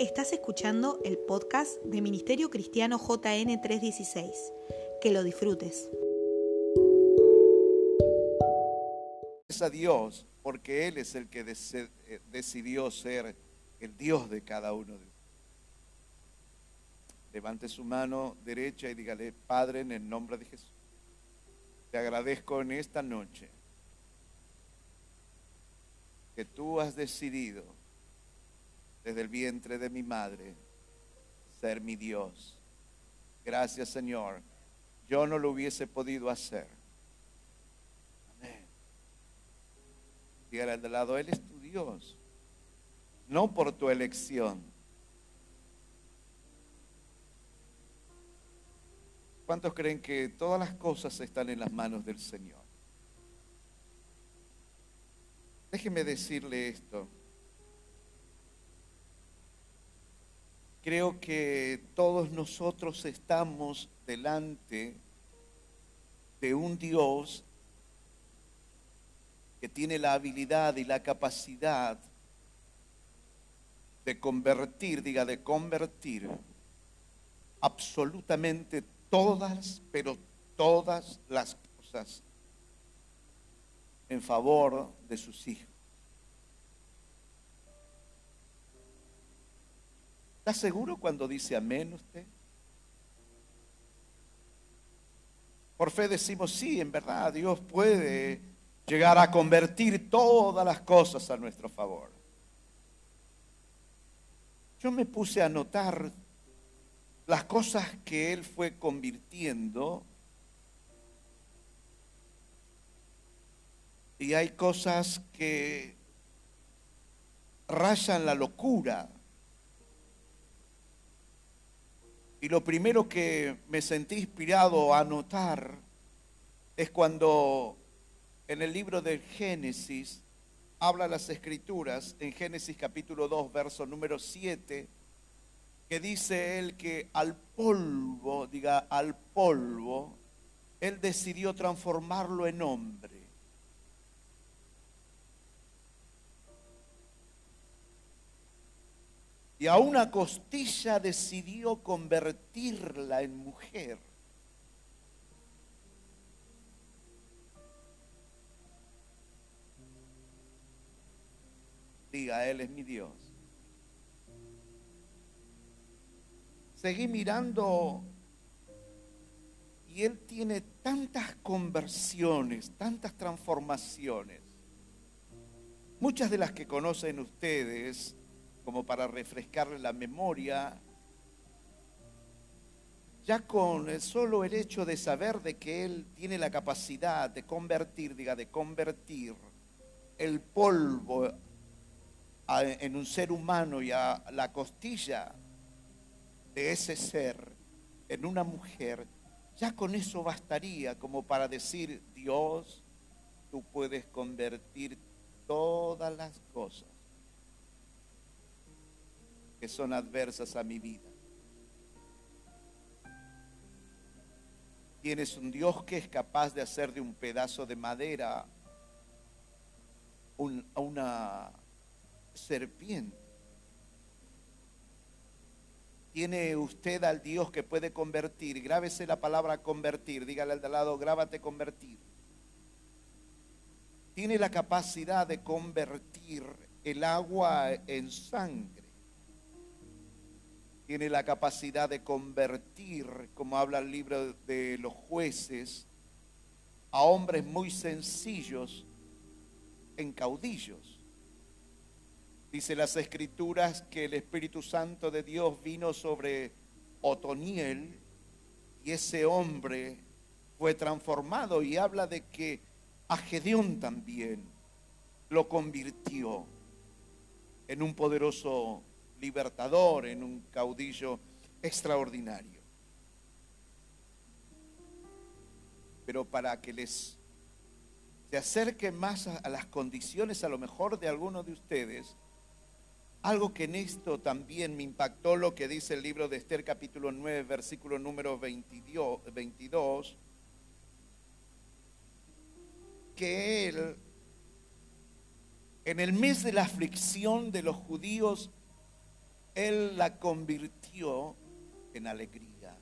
Estás escuchando el podcast de Ministerio Cristiano JN 316. Que lo disfrutes. Es a Dios porque Él es el que eh, decidió ser el Dios de cada uno de. Levante su mano derecha y dígale, Padre, en el nombre de Jesús, te agradezco en esta noche que tú has decidido desde el vientre de mi madre ser mi Dios. Gracias Señor. Yo no lo hubiese podido hacer. Amén. Dígale al lado, Él es tu Dios. No por tu elección. ¿Cuántos creen que todas las cosas están en las manos del Señor? Déjeme decirle esto. Creo que todos nosotros estamos delante de un Dios que tiene la habilidad y la capacidad de convertir, diga, de convertir absolutamente todas, pero todas las cosas en favor de sus hijos. ¿Está seguro cuando dice amén usted? Por fe decimos, sí, en verdad, Dios puede llegar a convertir todas las cosas a nuestro favor. Yo me puse a notar las cosas que Él fue convirtiendo y hay cosas que rayan la locura. Y lo primero que me sentí inspirado a notar es cuando en el libro del Génesis habla las escrituras, en Génesis capítulo 2, verso número 7, que dice él que al polvo, diga al polvo, él decidió transformarlo en hombre. Y a una costilla decidió convertirla en mujer. Diga, Él es mi Dios. Seguí mirando y Él tiene tantas conversiones, tantas transformaciones. Muchas de las que conocen ustedes, como para refrescarle la memoria, ya con el solo el hecho de saber de que Él tiene la capacidad de convertir, diga, de convertir el polvo en un ser humano y a la costilla de ese ser en una mujer, ya con eso bastaría como para decir, Dios, tú puedes convertir todas las cosas que son adversas a mi vida. Tienes un Dios que es capaz de hacer de un pedazo de madera un- una serpiente. Tiene usted al Dios que puede convertir. Grábese la palabra convertir. Dígale al de lado, grábate convertir. Tiene la capacidad de convertir el agua en sangre. Tiene la capacidad de convertir, como habla el libro de los jueces, a hombres muy sencillos en caudillos. Dice las escrituras que el Espíritu Santo de Dios vino sobre Otoniel y ese hombre fue transformado y habla de que a Gedeón también lo convirtió en un poderoso libertador, en un caudillo extraordinario. Pero para que les se acerque más a, a las condiciones a lo mejor de algunos de ustedes, algo que en esto también me impactó lo que dice el libro de Esther capítulo 9, versículo número 22, 22 que él, en el mes de la aflicción de los judíos, Él la convirtió en alegría.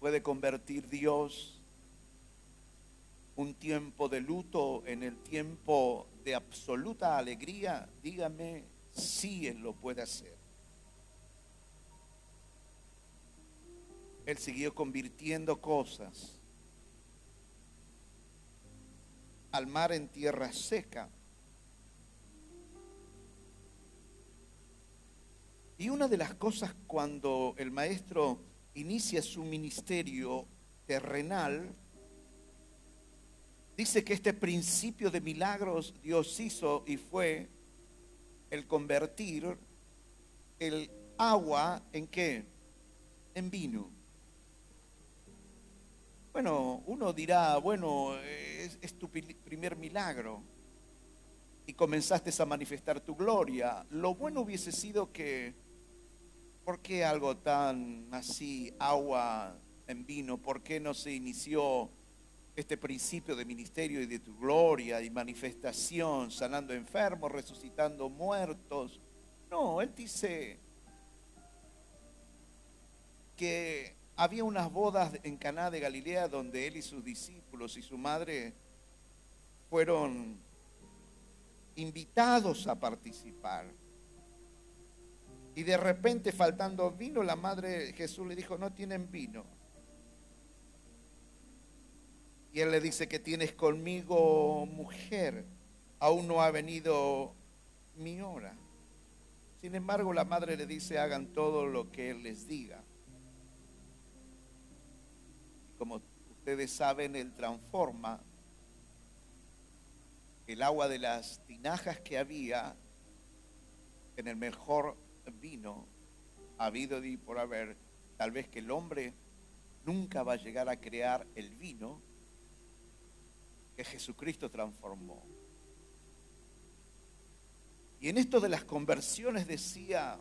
Puede convertir Dios un tiempo de luto en el tiempo de absoluta alegría. Dígame si Él lo puede hacer. Él siguió convirtiendo cosas al mar en tierra seca. Y una de las cosas cuando el maestro inicia su ministerio terrenal, dice que este principio de milagros Dios hizo y fue el convertir el agua en qué? En vino. Bueno, uno dirá, bueno, es, tu primer milagro y comenzaste a manifestar tu gloria. Lo bueno hubiese sido que, ¿por qué algo tan así, agua en vino? ¿Por qué no se inició este principio de ministerio y de tu gloria y manifestación, sanando enfermos, resucitando muertos? No, él dice que había unas bodas en Caná de Galilea donde él y sus discípulos y su madre fueron invitados a participar. Y de repente, faltando vino, la madre Jesús le dijo, no tienen vino. Y él le dice que tienes conmigo mujer, aún no ha venido mi hora. Sin embargo, la madre le dice, hagan todo lo que él les diga como ustedes saben, él transforma el agua de las tinajas que había en el mejor vino habido y por haber. Tal vez que el hombre nunca va a llegar a crear el vino que Jesucristo transformó. Y en esto de las conversiones decía,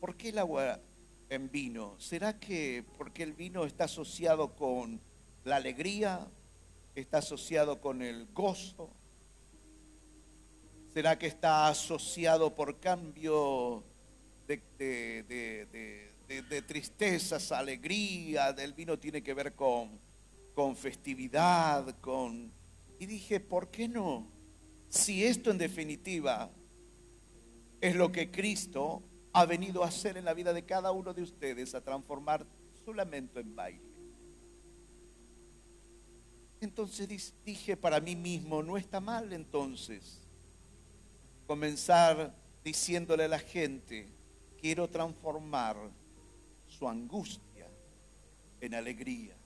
¿por qué el agua en vino? ¿Será que porque el vino está asociado con la alegría, está asociado con el gozo? ¿Será que está asociado por cambio de, tristezas alegría? El vino tiene que ver con, con festividad, con... Y dije, ¿por qué no? Si esto en definitiva es lo que Cristo ha venido a hacer en la vida de cada uno de ustedes, a transformar su lamento en baile. Entonces dije para mí mismo, no está mal entonces comenzar diciéndole a la gente, quiero transformar su angustia en alegría,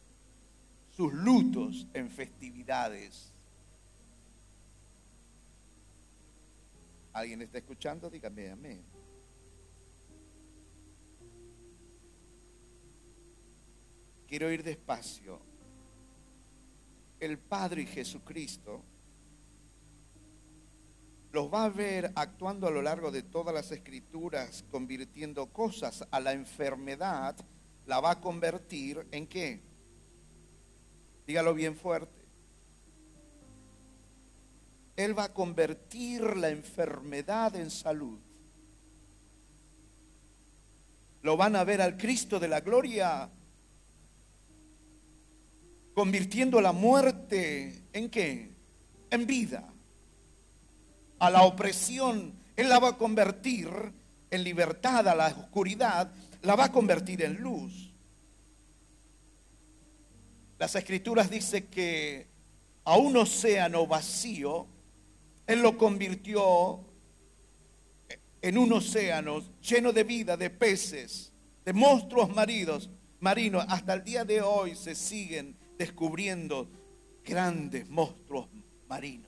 sus lutos en festividades. ¿Alguien está escuchando? Dígame amén. Quiero ir despacio. El Padre y Jesucristo los va a ver actuando a lo largo de todas las escrituras, convirtiendo cosas a la enfermedad, la va a convertir en qué? Dígalo bien fuerte. Él va a convertir la enfermedad en salud. Lo van a ver al Cristo de la gloria convirtiendo la muerte en qué? En vida. A la opresión, Él la va a convertir en libertad, a la oscuridad, la va a convertir en luz. Las escrituras dicen que a un océano vacío, Él lo convirtió en un océano lleno de vida, de peces, de monstruos maridos, marinos. Hasta el día de hoy se siguen descubriendo grandes monstruos marinos.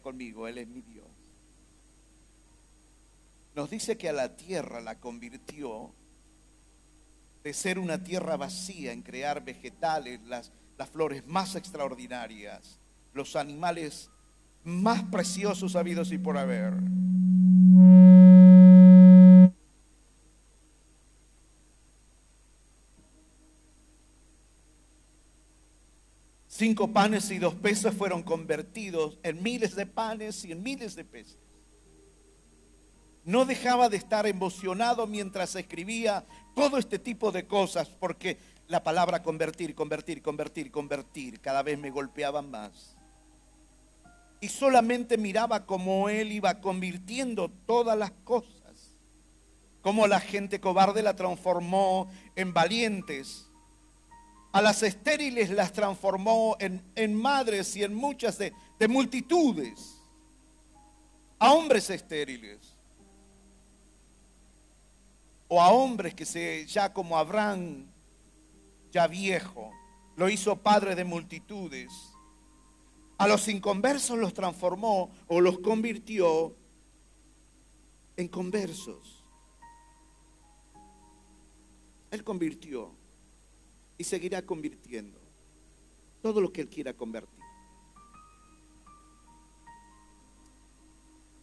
Conmigo, Él es mi Dios. Nos dice que a la tierra la convirtió de ser una tierra vacía en crear vegetales, las, las flores más extraordinarias, los animales más preciosos habidos y por haber. Cinco panes y dos peces fueron convertidos en miles de panes y en miles de peces. No dejaba de estar emocionado mientras escribía todo este tipo de cosas, porque la palabra convertir, convertir, convertir, convertir, cada vez me golpeaba más. Y solamente miraba cómo él iba convirtiendo todas las cosas, cómo la gente cobarde la transformó en valientes a las estériles las transformó en, madres y en muchas de, de multitudes. A hombres estériles. O a hombres que se, ya como Abraham, ya viejo, lo hizo padre de multitudes. A los inconversos los transformó o los convirtió en conversos. Él convirtió y seguirá convirtiendo todo lo que Él quiera convertir.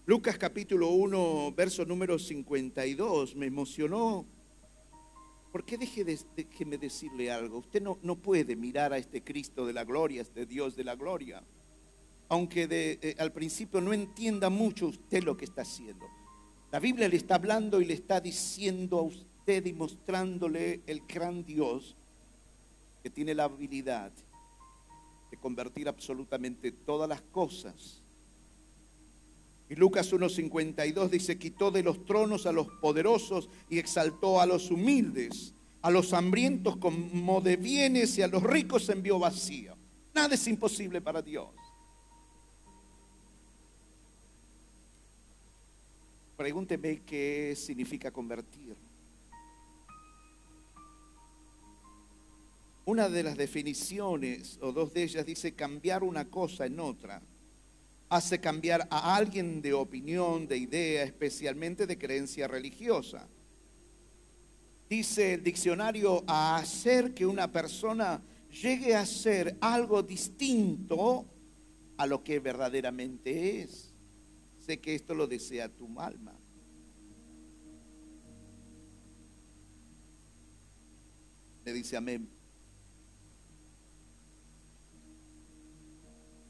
Lucas capítulo 1, verso número 52, me emocionó. Porque deje de, déjeme decirle algo. Usted no, no, puede mirar a este Cristo de la gloria, este Dios de la gloria. Aunque de, eh, al principio no entienda mucho usted lo que está haciendo. La Biblia le está hablando y le está diciendo a usted y mostrándole el gran Dios que tiene la habilidad de convertir absolutamente todas las cosas. Y Lucas 1.52 dice, quitó de los tronos a los poderosos y exaltó a los humildes, a los hambrientos como de bienes y a los ricos envió vacío. Nada es imposible para Dios. Pregúnteme qué significa convertir. Una de las definiciones, o dos de ellas, dice cambiar una cosa en otra. Hace cambiar a alguien de opinión, de idea, especialmente de creencia religiosa. Dice el diccionario a hacer que una persona llegue a ser algo distinto a lo que verdaderamente es. Sé que esto lo desea tu alma. Le dice amén.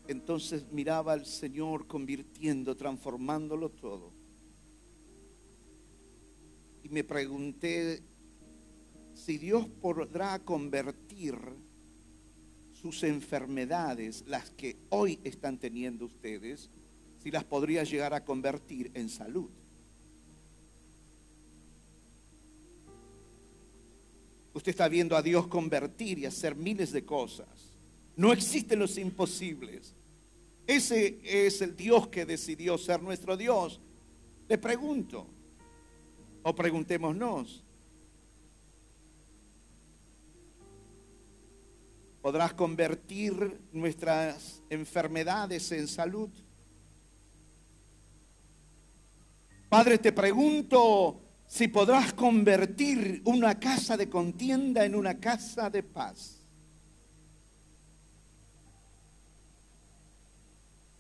Entonces miraba al Señor convirtiendo, transformándolo todo. Y me pregunté si Dios podrá convertir sus enfermedades, las que hoy están teniendo ustedes, si las podría llegar a convertir en salud. Usted está viendo a Dios convertir y hacer miles de cosas. No existen los imposibles. Ese es el Dios que decidió ser nuestro Dios. Le pregunto, o preguntémonos, ¿podrás convertir nuestras enfermedades en salud? Padre, te pregunto si podrás convertir una casa de contienda en una casa de paz.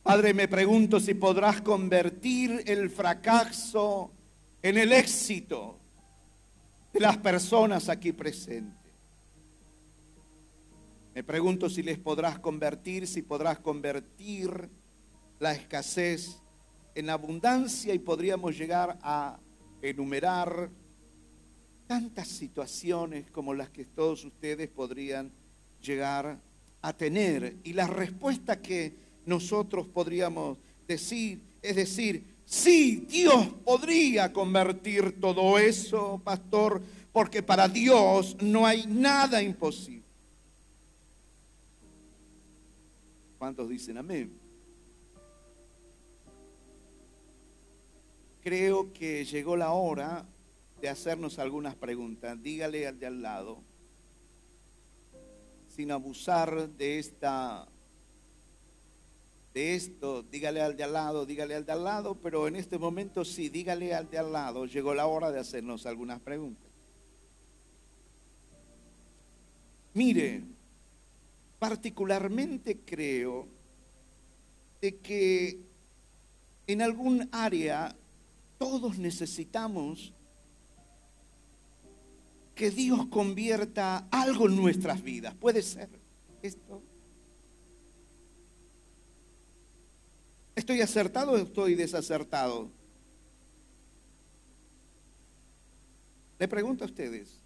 Padre, me pregunto si podrás convertir el fracaso en el éxito de las personas aquí presentes. Me pregunto si les podrás convertir, si podrás convertir la escasez en abundancia y podríamos llegar a enumerar tantas situaciones como las que todos ustedes podrían llegar a tener. Y la respuesta que nosotros podríamos decir, es decir, sí, Dios podría convertir todo eso, pastor, porque para Dios no hay nada imposible. ¿Cuántos dicen amén? Creo que llegó la hora de hacernos algunas preguntas. Dígale al de al lado, sin abusar de esta de esto, dígale al de al lado, dígale al de al lado, pero en este momento sí, dígale al de al lado, llegó la hora de hacernos algunas preguntas. Mire, particularmente creo de que en algún área todos necesitamos que Dios convierta algo en nuestras vidas. ¿Puede ser esto? ¿Estoy acertado o estoy desacertado? Le pregunto a ustedes,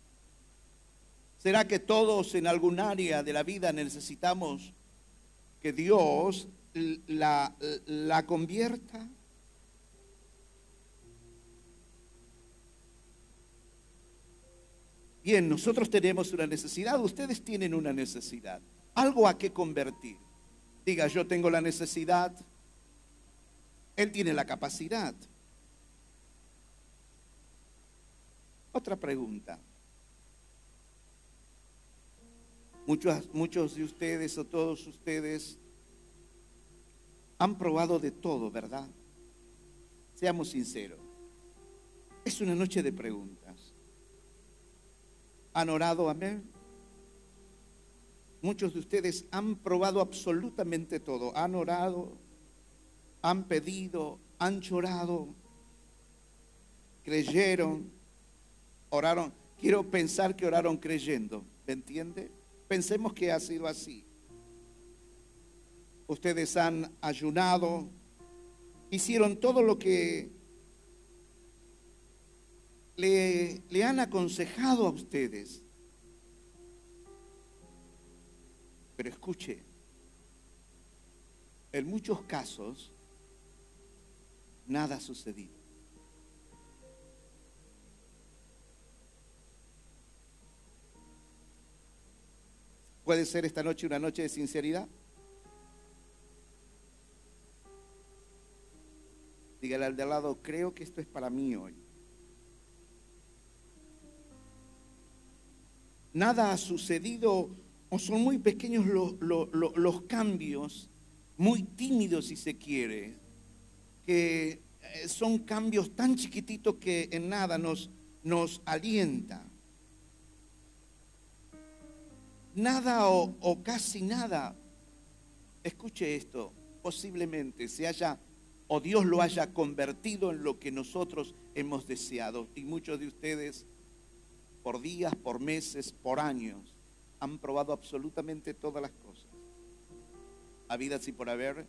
¿será que todos en algún área de la vida necesitamos que Dios la, la convierta? Bien, nosotros tenemos una necesidad, ustedes tienen una necesidad, algo a qué convertir. Diga, yo tengo la necesidad, él tiene la capacidad. Otra pregunta. Muchos, muchos de ustedes o todos ustedes han probado de todo, ¿verdad? Seamos sinceros. Es una noche de preguntas. ¿Han orado? Amén. Muchos de ustedes han probado absolutamente todo. Han orado, han pedido, han llorado, creyeron, oraron. Quiero pensar que oraron creyendo, ¿me entiende? Pensemos que ha sido así. Ustedes han ayunado, hicieron todo lo que le, le han aconsejado a ustedes. Pero escuche, en muchos casos nada ha sucedido. ¿Puede ser esta noche una noche de sinceridad? Dígale al de al lado, creo que esto es para mí hoy. Nada ha sucedido o son muy pequeños los, los cambios, muy tímidos si se quiere, que eh, son cambios tan chiquititos que en nada nos, nos alienta nada o, casi nada, escuche esto, posiblemente se haya o Dios lo haya convertido en lo que nosotros hemos deseado. Y muchos de ustedes, por días, por meses, por años, han probado absolutamente todas las cosas. Habidas y por haber.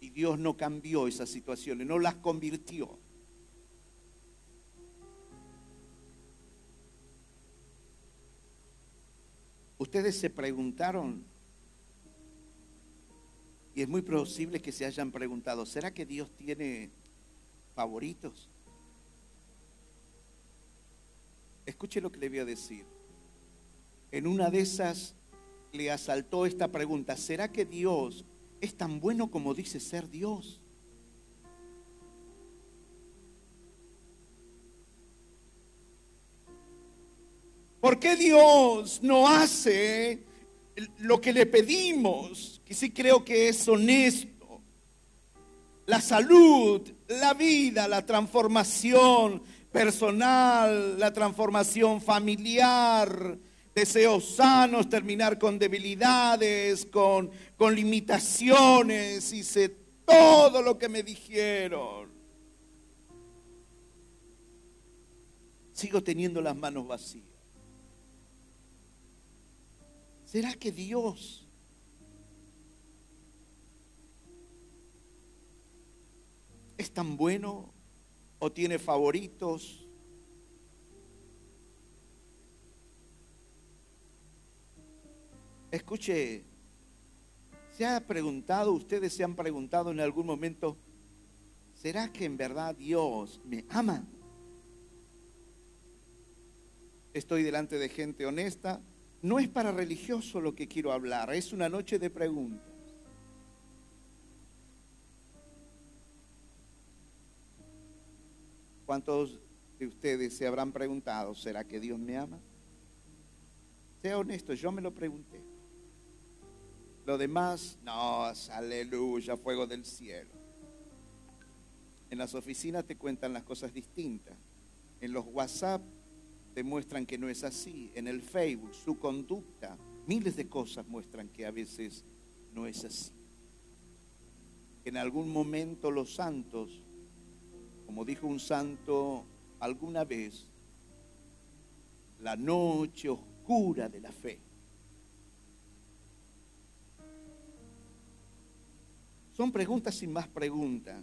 Y Dios no cambió esas situaciones, no las convirtió. Ustedes se preguntaron, y es muy posible que se hayan preguntado, ¿será que Dios tiene favoritos? Escuche lo que le voy a decir. En una de esas le asaltó esta pregunta, ¿será que Dios es tan bueno como dice ser Dios? ¿Por qué Dios no hace lo que le pedimos? Que sí creo que es honesto. La salud, la vida, la transformación personal, la transformación familiar, deseos sanos, terminar con debilidades, con, con limitaciones. Hice todo lo que me dijeron. Sigo teniendo las manos vacías. ¿Será que Dios es tan bueno o tiene favoritos? Escuche, ¿se ha preguntado, ustedes se han preguntado en algún momento, ¿será que en verdad Dios me ama? Estoy delante de gente honesta, no es para religioso lo que quiero hablar, es una noche de preguntas. ¿Cuántos de ustedes se habrán preguntado, ¿será que Dios me ama? Sea honesto, yo me lo pregunté. Lo demás, no, aleluya, fuego del cielo. En las oficinas te cuentan las cosas distintas. En los WhatsApp demuestran que no es así. En el Facebook, su conducta, miles de cosas muestran que a veces no es así. En algún momento los santos, como dijo un santo alguna vez, la noche oscura de la fe, Son preguntas sin más preguntas.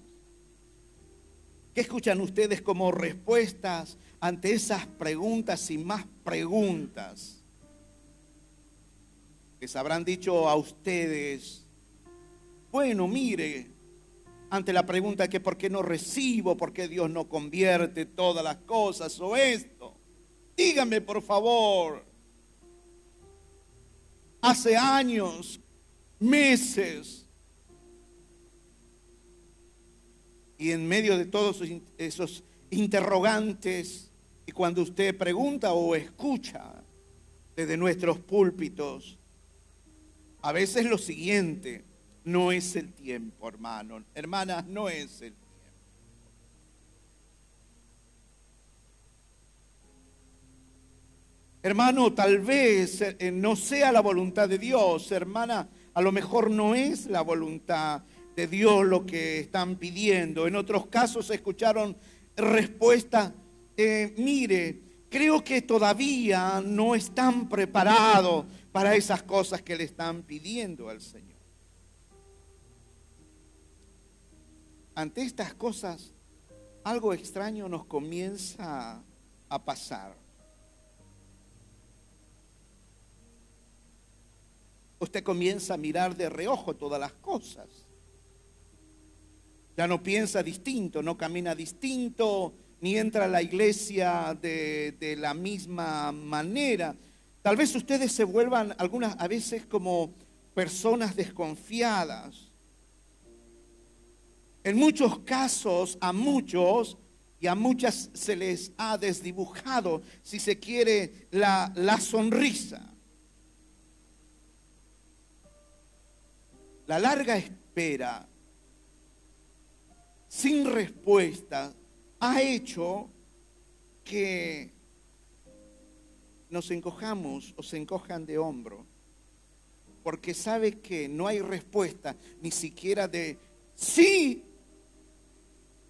¿Qué escuchan ustedes como respuestas ante esas preguntas sin más preguntas? Les habrán dicho a ustedes, bueno, mire, ante la pregunta que por qué no recibo, por qué Dios no convierte todas las cosas o esto, dígame por favor, hace años, meses, Y en medio de todos esos interrogantes, y cuando usted pregunta o escucha desde nuestros púlpitos, a veces lo siguiente, no es el tiempo, hermano. Hermanas, no es el tiempo. Hermano, tal vez eh, no sea la voluntad de Dios. Hermana, a lo mejor no es la voluntad de Dios lo que están pidiendo. En otros casos escucharon respuesta, mire, creo que todavía no están preparados para esas cosas que le están pidiendo al Señor. Ante estas cosas, algo extraño nos comienza a pasar. Usted comienza a mirar de reojo todas las cosas ya no piensa distinto, no camina distinto, ni entra a la iglesia de, la misma manera. Tal vez ustedes se vuelvan algunas a veces como personas desconfiadas. En muchos casos, a muchos y a muchas se les ha desdibujado, si se quiere, la, la sonrisa. La larga espera sin respuesta ha hecho que nos encojamos o se encojan de hombro, porque sabe que no hay respuesta ni siquiera de sí,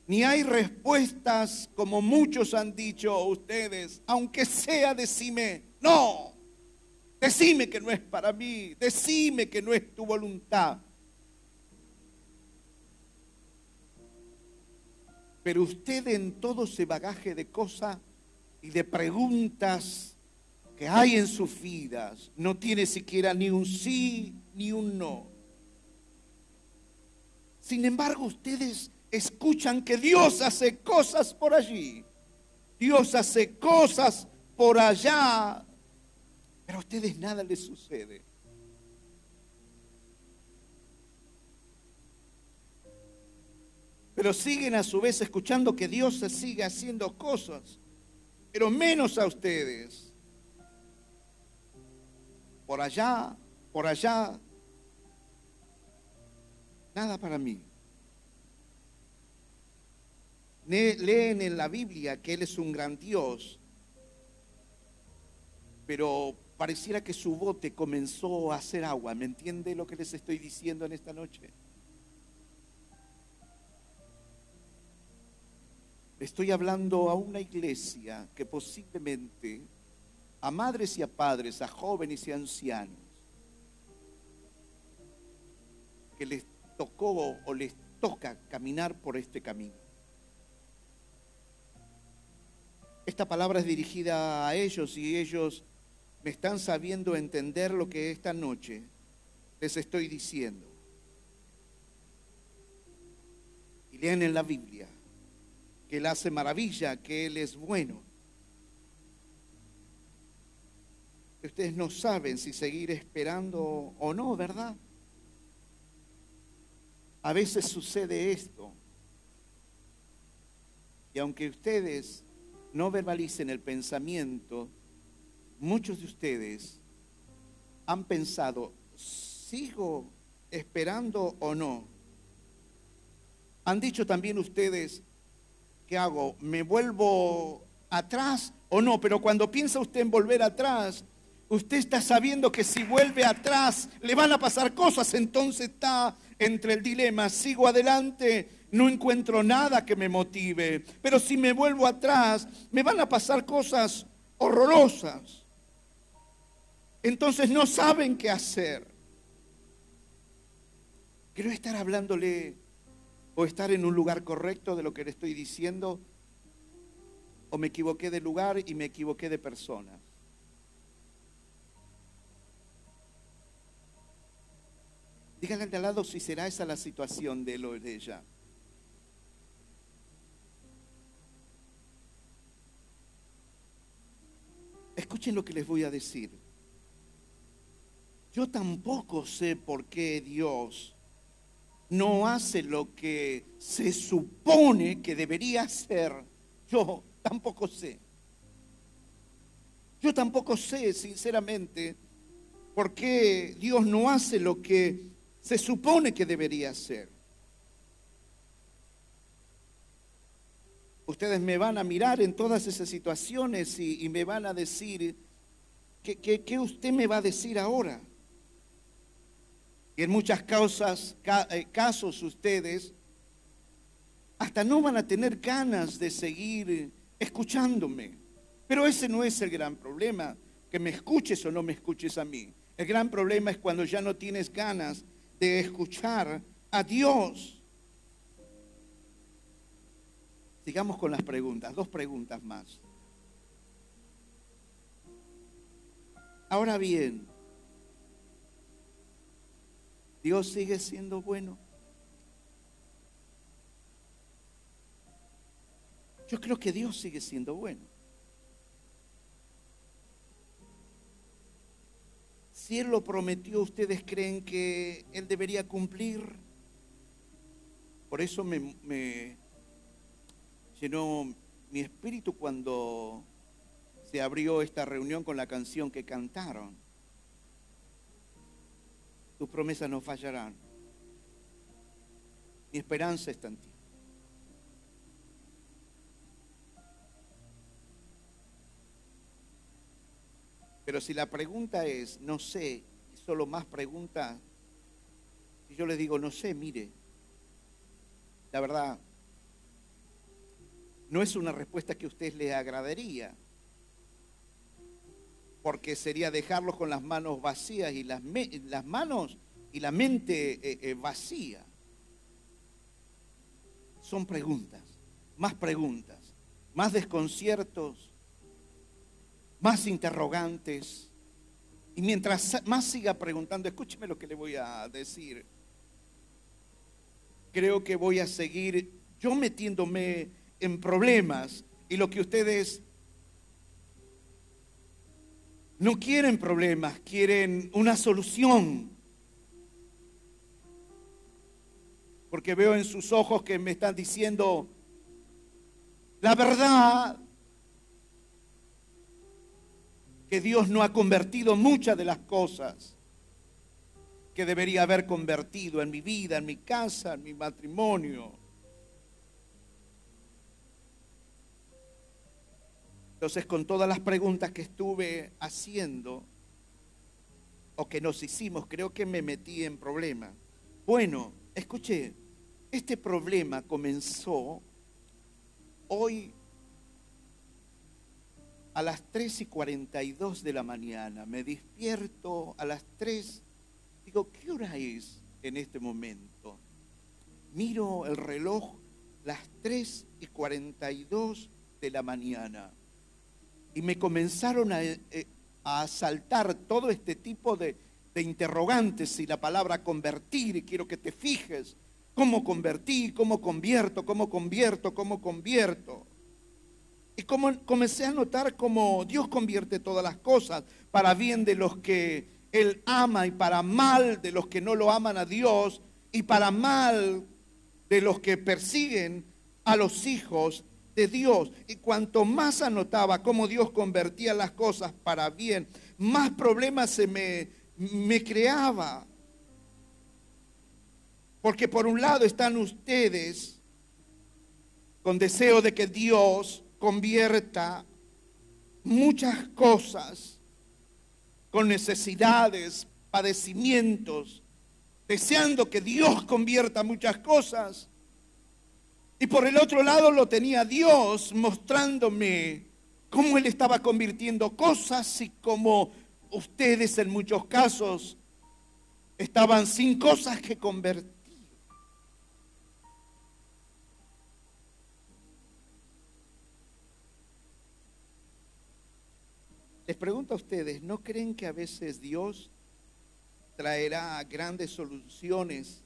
ni hay respuestas como muchos han dicho ustedes, aunque sea decime, no, decime que no es para mí, decime que no es tu voluntad. Pero usted en todo ese bagaje de cosas y de preguntas que hay en sus vidas, no tiene siquiera ni un sí ni un no. Sin embargo, ustedes escuchan que Dios hace cosas por allí. Dios hace cosas por allá. Pero a ustedes nada les sucede. Pero siguen a su vez escuchando que Dios se sigue haciendo cosas, pero menos a ustedes. Por allá, por allá, nada para mí. Leen en la Biblia que Él es un gran Dios, pero pareciera que su bote comenzó a hacer agua. ¿Me entiende lo que les estoy diciendo en esta noche? Estoy hablando a una iglesia que posiblemente, a madres y a padres, a jóvenes y a ancianos, que les tocó o les toca caminar por este camino. Esta palabra es dirigida a ellos y ellos me están sabiendo entender lo que esta noche les estoy diciendo. Y lean en la Biblia que Él hace maravilla, que Él es bueno. Ustedes no saben si seguir esperando o no, ¿verdad? A veces sucede esto. Y aunque ustedes no verbalicen el pensamiento, muchos de ustedes han pensado, ¿sigo esperando o no? Han dicho también ustedes, ¿qué hago? ¿Me vuelvo atrás o no? Pero cuando piensa usted en volver atrás, usted está sabiendo que si vuelve atrás le van a pasar cosas, entonces está entre el dilema, sigo adelante, no encuentro nada que me motive, pero si me vuelvo atrás, me van a pasar cosas horrorosas. Entonces no saben qué hacer. Creo estar hablándole o estar en un lugar correcto de lo que le estoy diciendo o me equivoqué de lugar y me equivoqué de persona. Díganle al lado si será esa la situación de él o de ella. Escuchen lo que les voy a decir. Yo tampoco sé por qué Dios no hace lo que se supone que debería hacer. Yo tampoco sé. Yo tampoco sé, sinceramente, por qué Dios no hace lo que se supone que debería hacer. Ustedes me van a mirar en todas esas situaciones y, me van a decir, ¿qué, usted me va a decir ahora? Y en muchas causas, eh, casos ustedes hasta no van a tener ganas de seguir escuchándome. Pero ese no es el gran problema, que me escuches o no me escuches a mí. El gran problema es cuando ya no tienes ganas de escuchar a Dios. Sigamos con las preguntas, dos preguntas más. Ahora bien, ¿Dios sigue siendo bueno? Yo creo que Dios sigue siendo bueno. Si Él lo prometió, ¿ustedes creen que Él debería cumplir? Por eso me, llenó mi espíritu cuando se abrió esta reunión con la canción que cantaron. Tus promesas no fallarán. Mi esperanza está en ti. Pero si la pregunta es, no sé, y solo más pregunta, si yo le digo, no sé, mire, la verdad, no es una respuesta que a usted le agradaría, porque sería dejarlos con las manos vacías y las, manos y la mente eh, eh, vacía. Son preguntas, más preguntas, más desconciertos, más interrogantes. Y mientras más siga preguntando, escúcheme lo que le voy a decir. Creo que voy a seguir yo metiéndome en problemas y lo que ustedes no quieren problemas, quieren una solución. Porque veo en sus ojos que me están diciendo, la verdad que Dios no ha convertido muchas de las cosas que debería haber convertido en mi vida, en mi casa, en mi matrimonio. Entonces, con todas las preguntas que estuve haciendo o que nos hicimos, creo que me metí en problema. Bueno, escuché, este problema comenzó hoy a las 3 y 42 de la mañana. Me despierto a las 3. Digo, ¿qué hora es en este momento? Miro el reloj, las 3 y 42 de la mañana. Y me comenzaron a, eh, a asaltar todo este tipo de, de interrogantes y la palabra convertir, y quiero que te fijes, ¿cómo convertí? ¿Cómo convierto? ¿Cómo convierto? ¿Cómo convierto? Y como comencé a notar cómo Dios convierte todas las cosas para bien de los que Él ama y para mal de los que no lo aman a Dios y para mal de los que persiguen a los hijos de Dios. Y cuanto más anotaba cómo Dios convertía las cosas para bien, más problemas se me, me creaba. Porque por un lado están ustedes con deseo de que Dios convierta muchas cosas con necesidades, padecimientos, deseando que Dios convierta muchas cosas. Y por el otro lado lo tenía Dios mostrándome cómo Él estaba convirtiendo cosas y cómo ustedes en muchos casos estaban sin cosas que convertir. Les pregunto a ustedes, ¿no creen que a veces Dios traerá grandes soluciones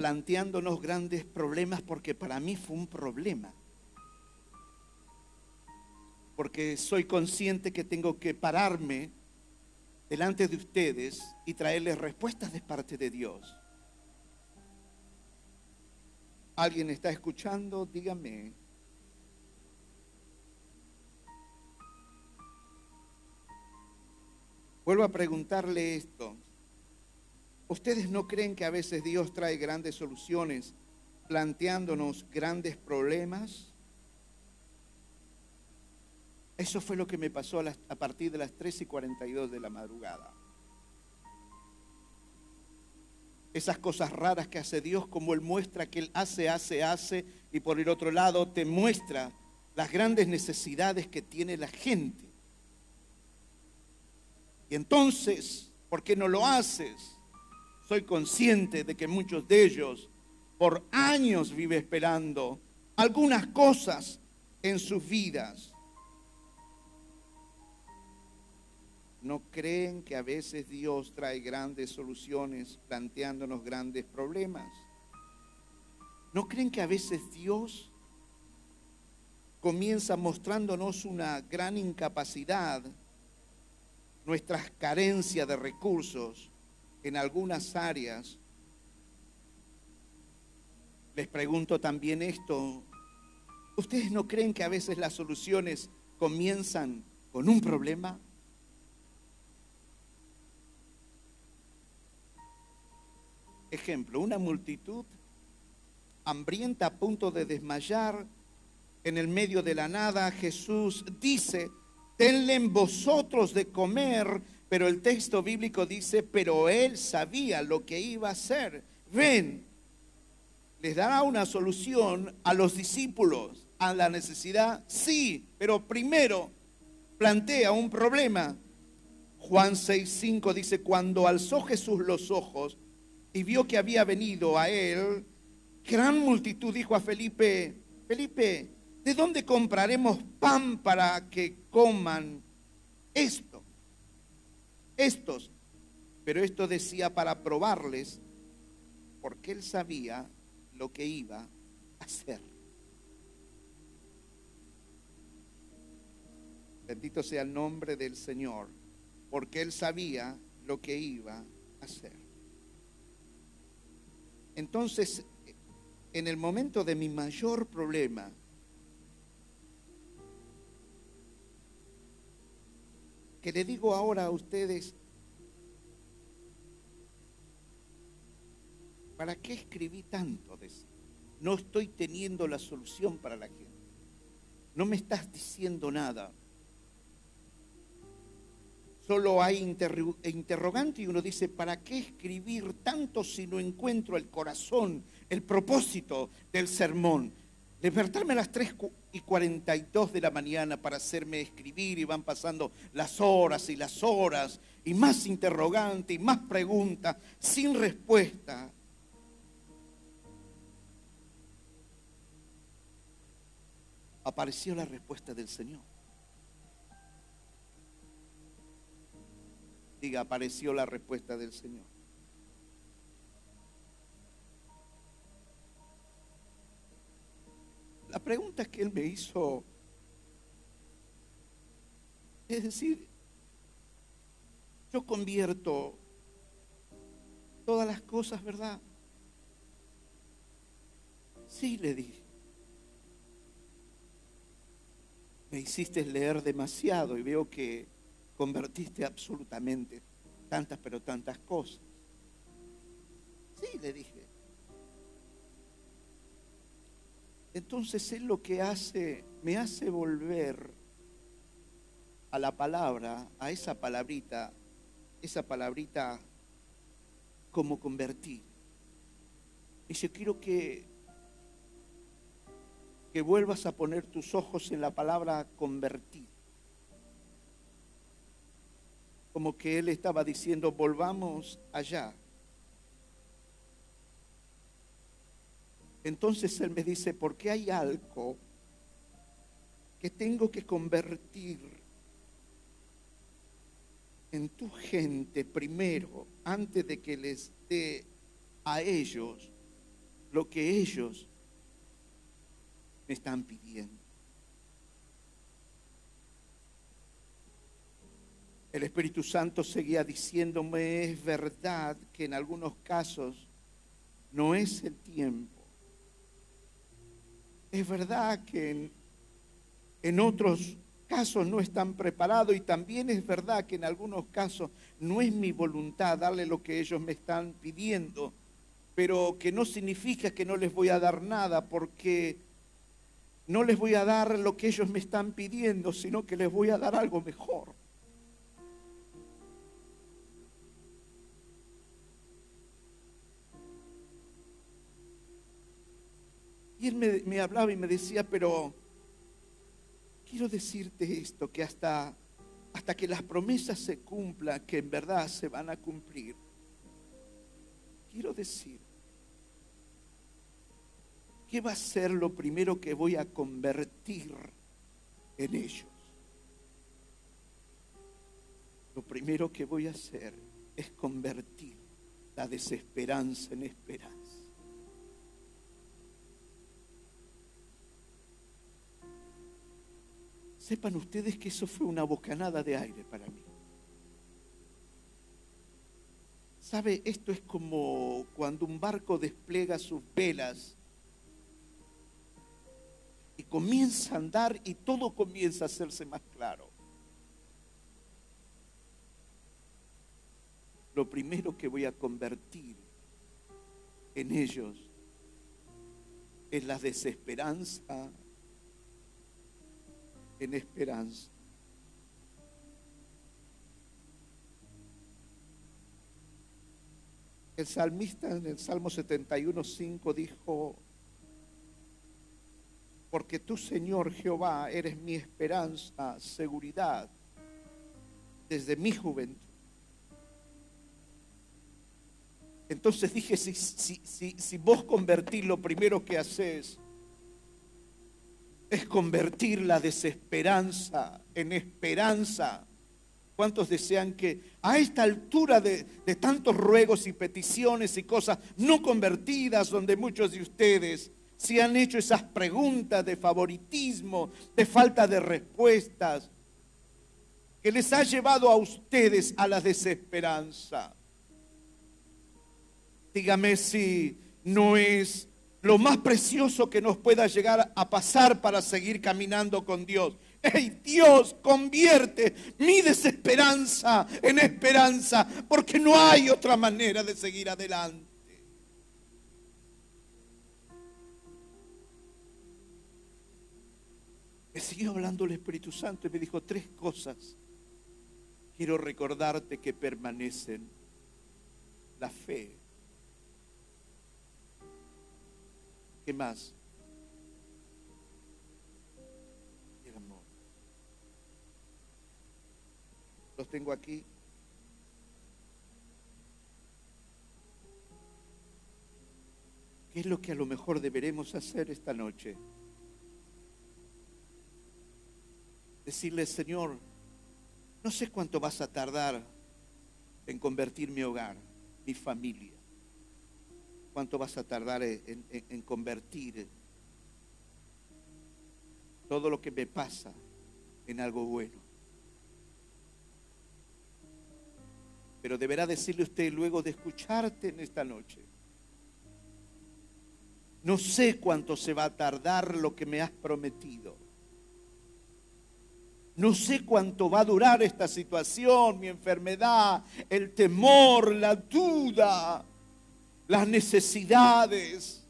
planteándonos grandes problemas? Porque para mí fue un problema. Porque soy consciente que tengo que pararme delante de ustedes y traerles respuestas de parte de Dios. ¿Alguien está escuchando? Dígame. Vuelvo a preguntarle esto. ¿Ustedes no creen que a veces Dios trae grandes soluciones planteándonos grandes problemas? Eso fue lo que me pasó a, partir de las 3 y 42 de la madrugada. Esas cosas raras que hace Dios, como Él muestra que Él hace, hace, hace, y por el otro lado te muestra las grandes necesidades que tiene la gente. Y entonces, ¿por qué no lo haces? Soy consciente de que muchos de ellos por años vive esperando algunas cosas en sus vidas. ¿No creen que a veces Dios trae grandes soluciones planteándonos grandes problemas? ¿No creen que a veces Dios comienza mostrándonos una gran incapacidad nuestras carencias de recursos en algunas áreas. Les pregunto también esto, ¿ustedes no creen que a veces las soluciones comienzan con un problema? Ejemplo, una multitud hambrienta a punto de desmayar en el medio de la nada, Jesús dice, denle en vosotros de comer, pero el texto bíblico dice, pero él sabía lo que iba a hacer. Ven, les dará una solución a los discípulos, a la necesidad, sí, pero primero plantea un problema. Juan 6:5 dice, cuando alzó Jesús los ojos y vio que había venido a él, gran multitud dijo a Felipe, Felipe, ¿de dónde compraremos pan para que coman esto? Estos. Pero esto decía para probarles, porque él sabía lo que iba a hacer. Bendito sea el nombre del Señor, porque él sabía lo que iba a hacer. Entonces, en el momento de mi mayor problema, que le digo ahora a ustedes, ¿para qué escribí tanto? No estoy teniendo la solución para la gente. No me estás diciendo nada. Solo hay interrogante y uno dice, ¿para qué escribir tanto si no encuentro el corazón, el propósito del sermón? Despertarme a las 3 y 42 de la mañana para hacerme escribir y van pasando las horas y las horas y más interrogante y más preguntas sin respuesta. Apareció la respuesta del Señor. Diga, apareció la respuesta del Señor. La pregunta que él me hizo es decir, yo convierto todas las cosas, ¿verdad? Sí, le dije. Me hiciste leer demasiado y veo que convertiste absolutamente tantas, pero tantas cosas. Sí, le dije. Entonces Él lo que hace, me hace volver a la palabra, a esa palabrita, esa palabrita como convertir. Y yo quiero que, que vuelvas a poner tus ojos en la palabra convertir. Como que Él estaba diciendo, volvamos allá. Entonces Él me dice, porque hay algo que tengo que convertir en tu gente primero, antes de que les dé a ellos lo que ellos me están pidiendo. El Espíritu Santo seguía diciéndome, es verdad que en algunos casos no es el tiempo. Es verdad que en, otros casos no están preparados y también es verdad que en algunos casos no es mi voluntad darle lo que ellos me están pidiendo, pero que no significa que no les voy a dar nada porque no les voy a dar lo que ellos me están pidiendo, sino que les voy a dar algo mejor. Y él me, hablaba y me decía, pero quiero decirte esto, que hasta, hasta que las promesas se cumplan, que en verdad se van a cumplir, quiero decir, ¿qué va a ser lo primero que voy a convertir en ellos? Lo primero que voy a hacer es convertir la desesperanza en esperanza. Sepan ustedes que eso fue una bocanada de aire para mí. ¿Sabe? Esto es como cuando un barco despliega sus velas y comienza a andar y todo comienza a hacerse más claro. Lo primero que voy a convertir en ellos es la desesperanza en esperanza. El salmista en el Salmo 71.5 dijo, porque tú, Señor Jehová, eres mi esperanza, seguridad, desde mi juventud. Entonces dije, si, si, si, si vos convertís lo primero que haces es convertir la desesperanza en esperanza. ¿Cuántos desean que a esta altura de, de, tantos ruegos y peticiones y cosas no convertidas, donde muchos de ustedes se han hecho esas preguntas de favoritismo, de falta de respuestas, que les ha llevado a ustedes a la desesperanza? Dígame si no es lo más precioso que nos pueda llegar a pasar para seguir caminando con Dios. ¡Ey, Dios, convierte mi desesperanza en esperanza! Porque no hay otra manera de seguir adelante. Me siguió hablando el Espíritu Santo y me dijo tres cosas. Quiero recordarte que permanecen la fe, ¿Qué más? El amor. Los tengo aquí. ¿Qué es lo que a lo mejor deberemos hacer esta noche? Decirle, Señor, no sé cuánto vas a tardar en convertir mi hogar, mi familia cuánto vas a tardar en, convertir todo lo que me pasa en algo bueno. Pero deberá decirle usted luego de escucharte en esta noche. No sé cuánto se va a tardar lo que me has prometido. No sé cuánto va a durar esta situación, mi enfermedad, el temor, la duda las necesidades.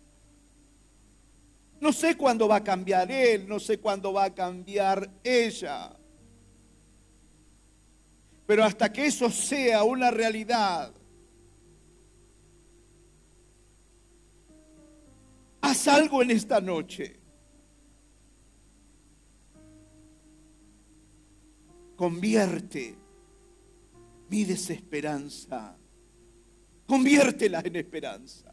No sé cuándo va a cambiar él, no sé cuándo va a cambiar ella. Pero hasta que eso sea una realidad, haz algo en esta noche. Convierte mi desesperanza Conviértela en esperanza.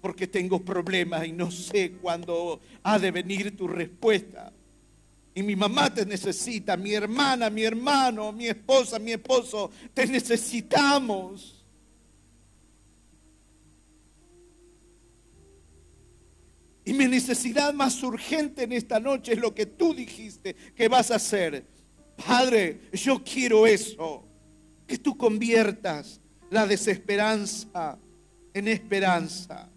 Porque tengo problemas y no sé cuándo ha de venir tu respuesta. Y mi mamá te necesita, mi hermana, mi hermano, mi esposa, mi esposo, te necesitamos. Y mi necesidad más urgente en esta noche es lo que tú dijiste que vas a hacer. Padre, yo quiero eso. Que tú conviertas la desesperanza en esperanza.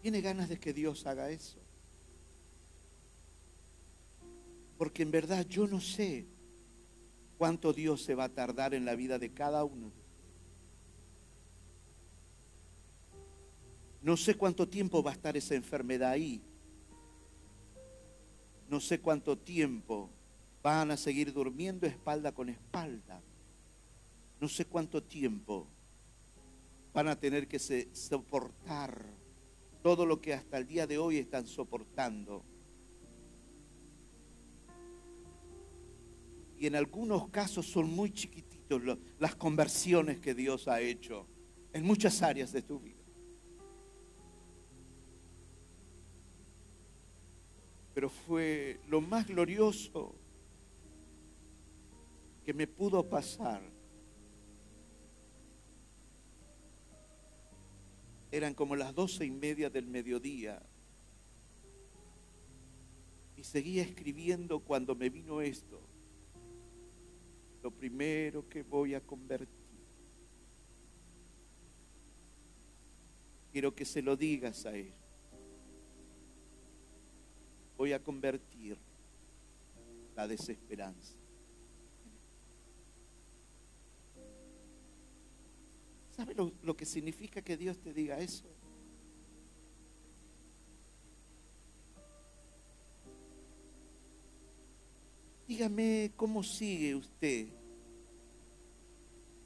¿Tiene ganas de que Dios haga eso? Porque en verdad yo no sé cuánto Dios se va a tardar en la vida de cada uno. No sé cuánto tiempo va a estar esa enfermedad ahí. No sé cuánto tiempo van a seguir durmiendo espalda con espalda. No sé cuánto tiempo van a tener que soportar todo lo que hasta el día de hoy están soportando. Y en algunos casos son muy chiquititos las conversiones que Dios ha hecho en muchas áreas de tu vida. Pero fue lo más glorioso que me pudo pasar eran como las doce y media del mediodía. Y seguía escribiendo cuando me vino esto. Lo primero que voy a convertir. Quiero que se lo digas a él. Voy a convertir la desesperanza. ¿Sabe lo, que significa que Dios te diga eso? Dígame cómo sigue usted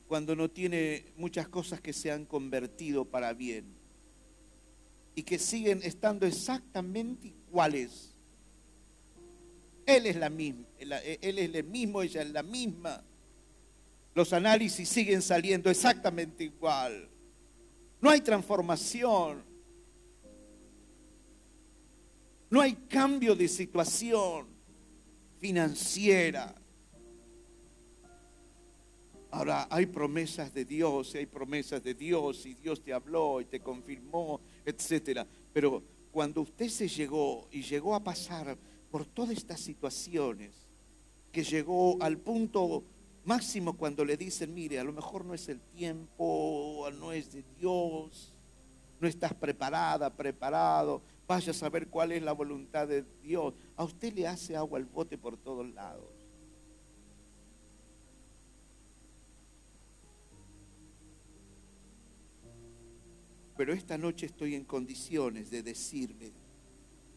cuando no tiene muchas cosas que se han convertido para bien y que siguen estando exactamente iguales. Él es la misma, él es el mismo, ella es la misma los análisis siguen saliendo exactamente igual. No hay transformación. No hay cambio de situación financiera. Ahora hay promesas de Dios, y hay promesas de Dios, y Dios te habló y te confirmó, etcétera. Pero cuando usted se llegó y llegó a pasar por todas estas situaciones, que llegó al punto Máximo cuando le dicen, mire, a lo mejor no es el tiempo, no es de Dios, no estás preparada, preparado, vaya a saber cuál es la voluntad de Dios. A usted le hace agua al bote por todos lados. Pero esta noche estoy en condiciones de decirle,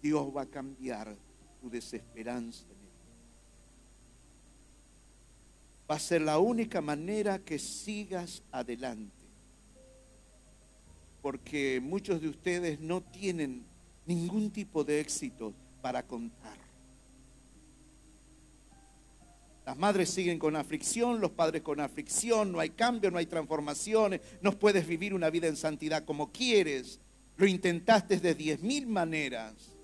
Dios va a cambiar tu desesperanza va a ser la única manera que sigas adelante. Porque muchos de ustedes no tienen ningún tipo de éxito para contar. Las madres siguen con aflicción, los padres con aflicción, no hay cambio, no hay transformaciones, no puedes vivir una vida en santidad como quieres. Lo intentaste de diez mil maneras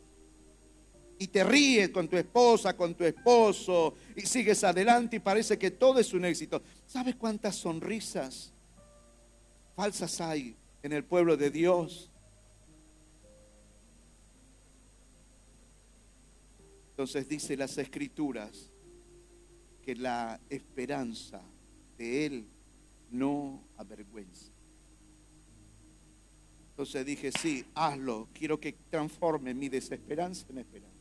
y te ríes con tu esposa, con tu esposo, y sigues adelante y parece que todo es un éxito. ¿Sabes cuántas sonrisas falsas hay en el pueblo de Dios? Entonces dice las escrituras que la esperanza de Él no avergüenza. Entonces dije, sí, hazlo, quiero que transforme mi desesperanza en esperanza.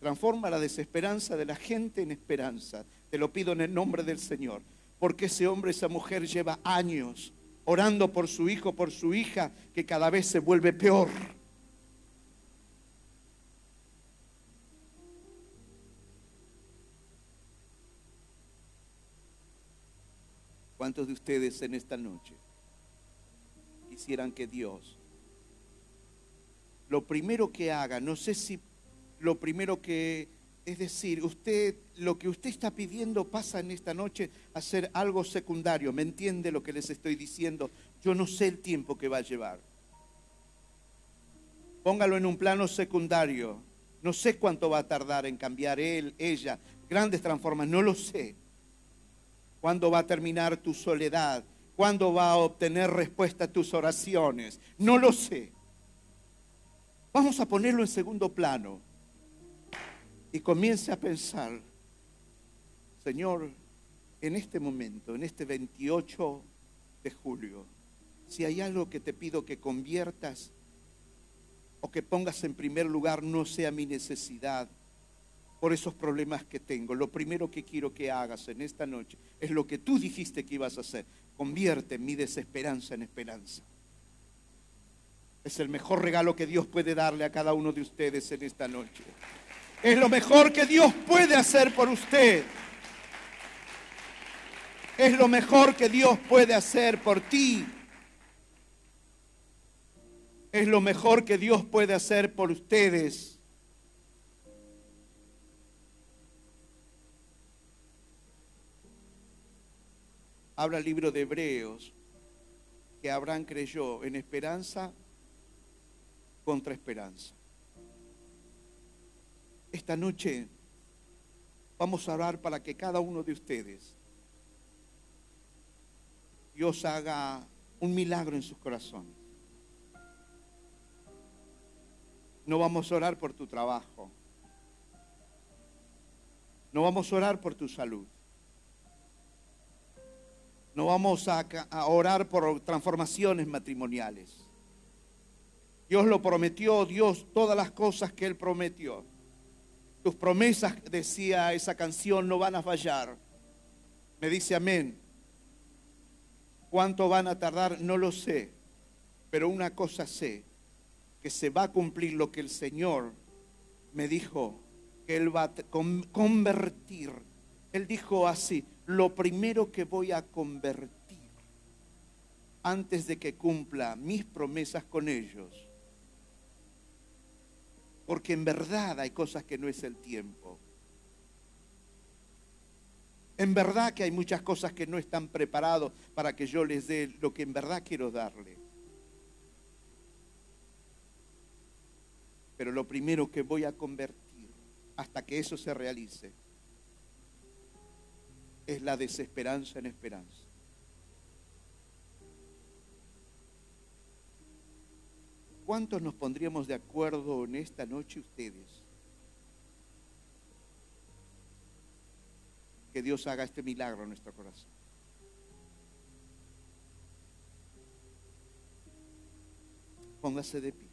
Transforma la desesperanza de la gente en esperanza. Te lo pido en el nombre del Señor. Porque ese hombre, esa mujer lleva años orando por su hijo, por su hija, que cada vez se vuelve peor. ¿Cuántos de ustedes en esta noche quisieran que Dios, lo primero que haga, no sé si lo primero que, es decir, usted, lo que usted está pidiendo pasa en esta noche a ser algo secundario. ¿Me entiende lo que les estoy diciendo? Yo no sé el tiempo que va a llevar. Póngalo en un plano secundario. No sé cuánto va a tardar en cambiar él, ella, grandes transformaciones, no lo sé. ¿Cuándo va a terminar tu soledad? ¿Cuándo va a obtener respuesta a tus oraciones? No lo sé. Vamos a ponerlo en segundo plano y comience a pensar, Señor, en este momento, en este 28 de julio, si hay algo que te pido que conviertas o que pongas en primer lugar, no sea mi necesidad por esos problemas que tengo. Lo primero que quiero que hagas en esta noche es lo que tú dijiste que ibas a hacer. Convierte mi desesperanza en esperanza. Es el mejor regalo que Dios puede darle a cada uno de ustedes en esta noche. Es lo mejor que Dios puede hacer por usted. Es lo mejor que Dios puede hacer por ti. Es lo mejor que Dios puede hacer por ustedes. Habla el libro de Hebreos que Abraham creyó en esperanza contra esperanza. Esta noche vamos a orar para que cada uno de ustedes Dios haga un milagro en sus corazones. No vamos a orar por tu trabajo. No vamos a orar por tu salud. No vamos a, a, orar por transformaciones matrimoniales. Dios lo prometió, Dios, todas las cosas que Él prometió. Tus promesas, decía esa canción, no van a fallar. Me dice amén. ¿Cuánto van a tardar? No lo sé. Pero una cosa sé, que se va a cumplir lo que el Señor me dijo, que Él va a convertir. Él dijo así, lo primero que voy a convertir antes de que cumpla mis promesas con ellos. Porque en verdad hay cosas que no es el tiempo. En verdad que hay muchas cosas que no están preparados para que yo les dé lo que en verdad quiero darle. Pero lo primero que voy a convertir hasta que eso se realice es la desesperanza en esperanza. ¿Cuántos nos pondríamos de acuerdo en esta noche ustedes? Que Dios haga este milagro en nuestro corazón. Póngase de pie.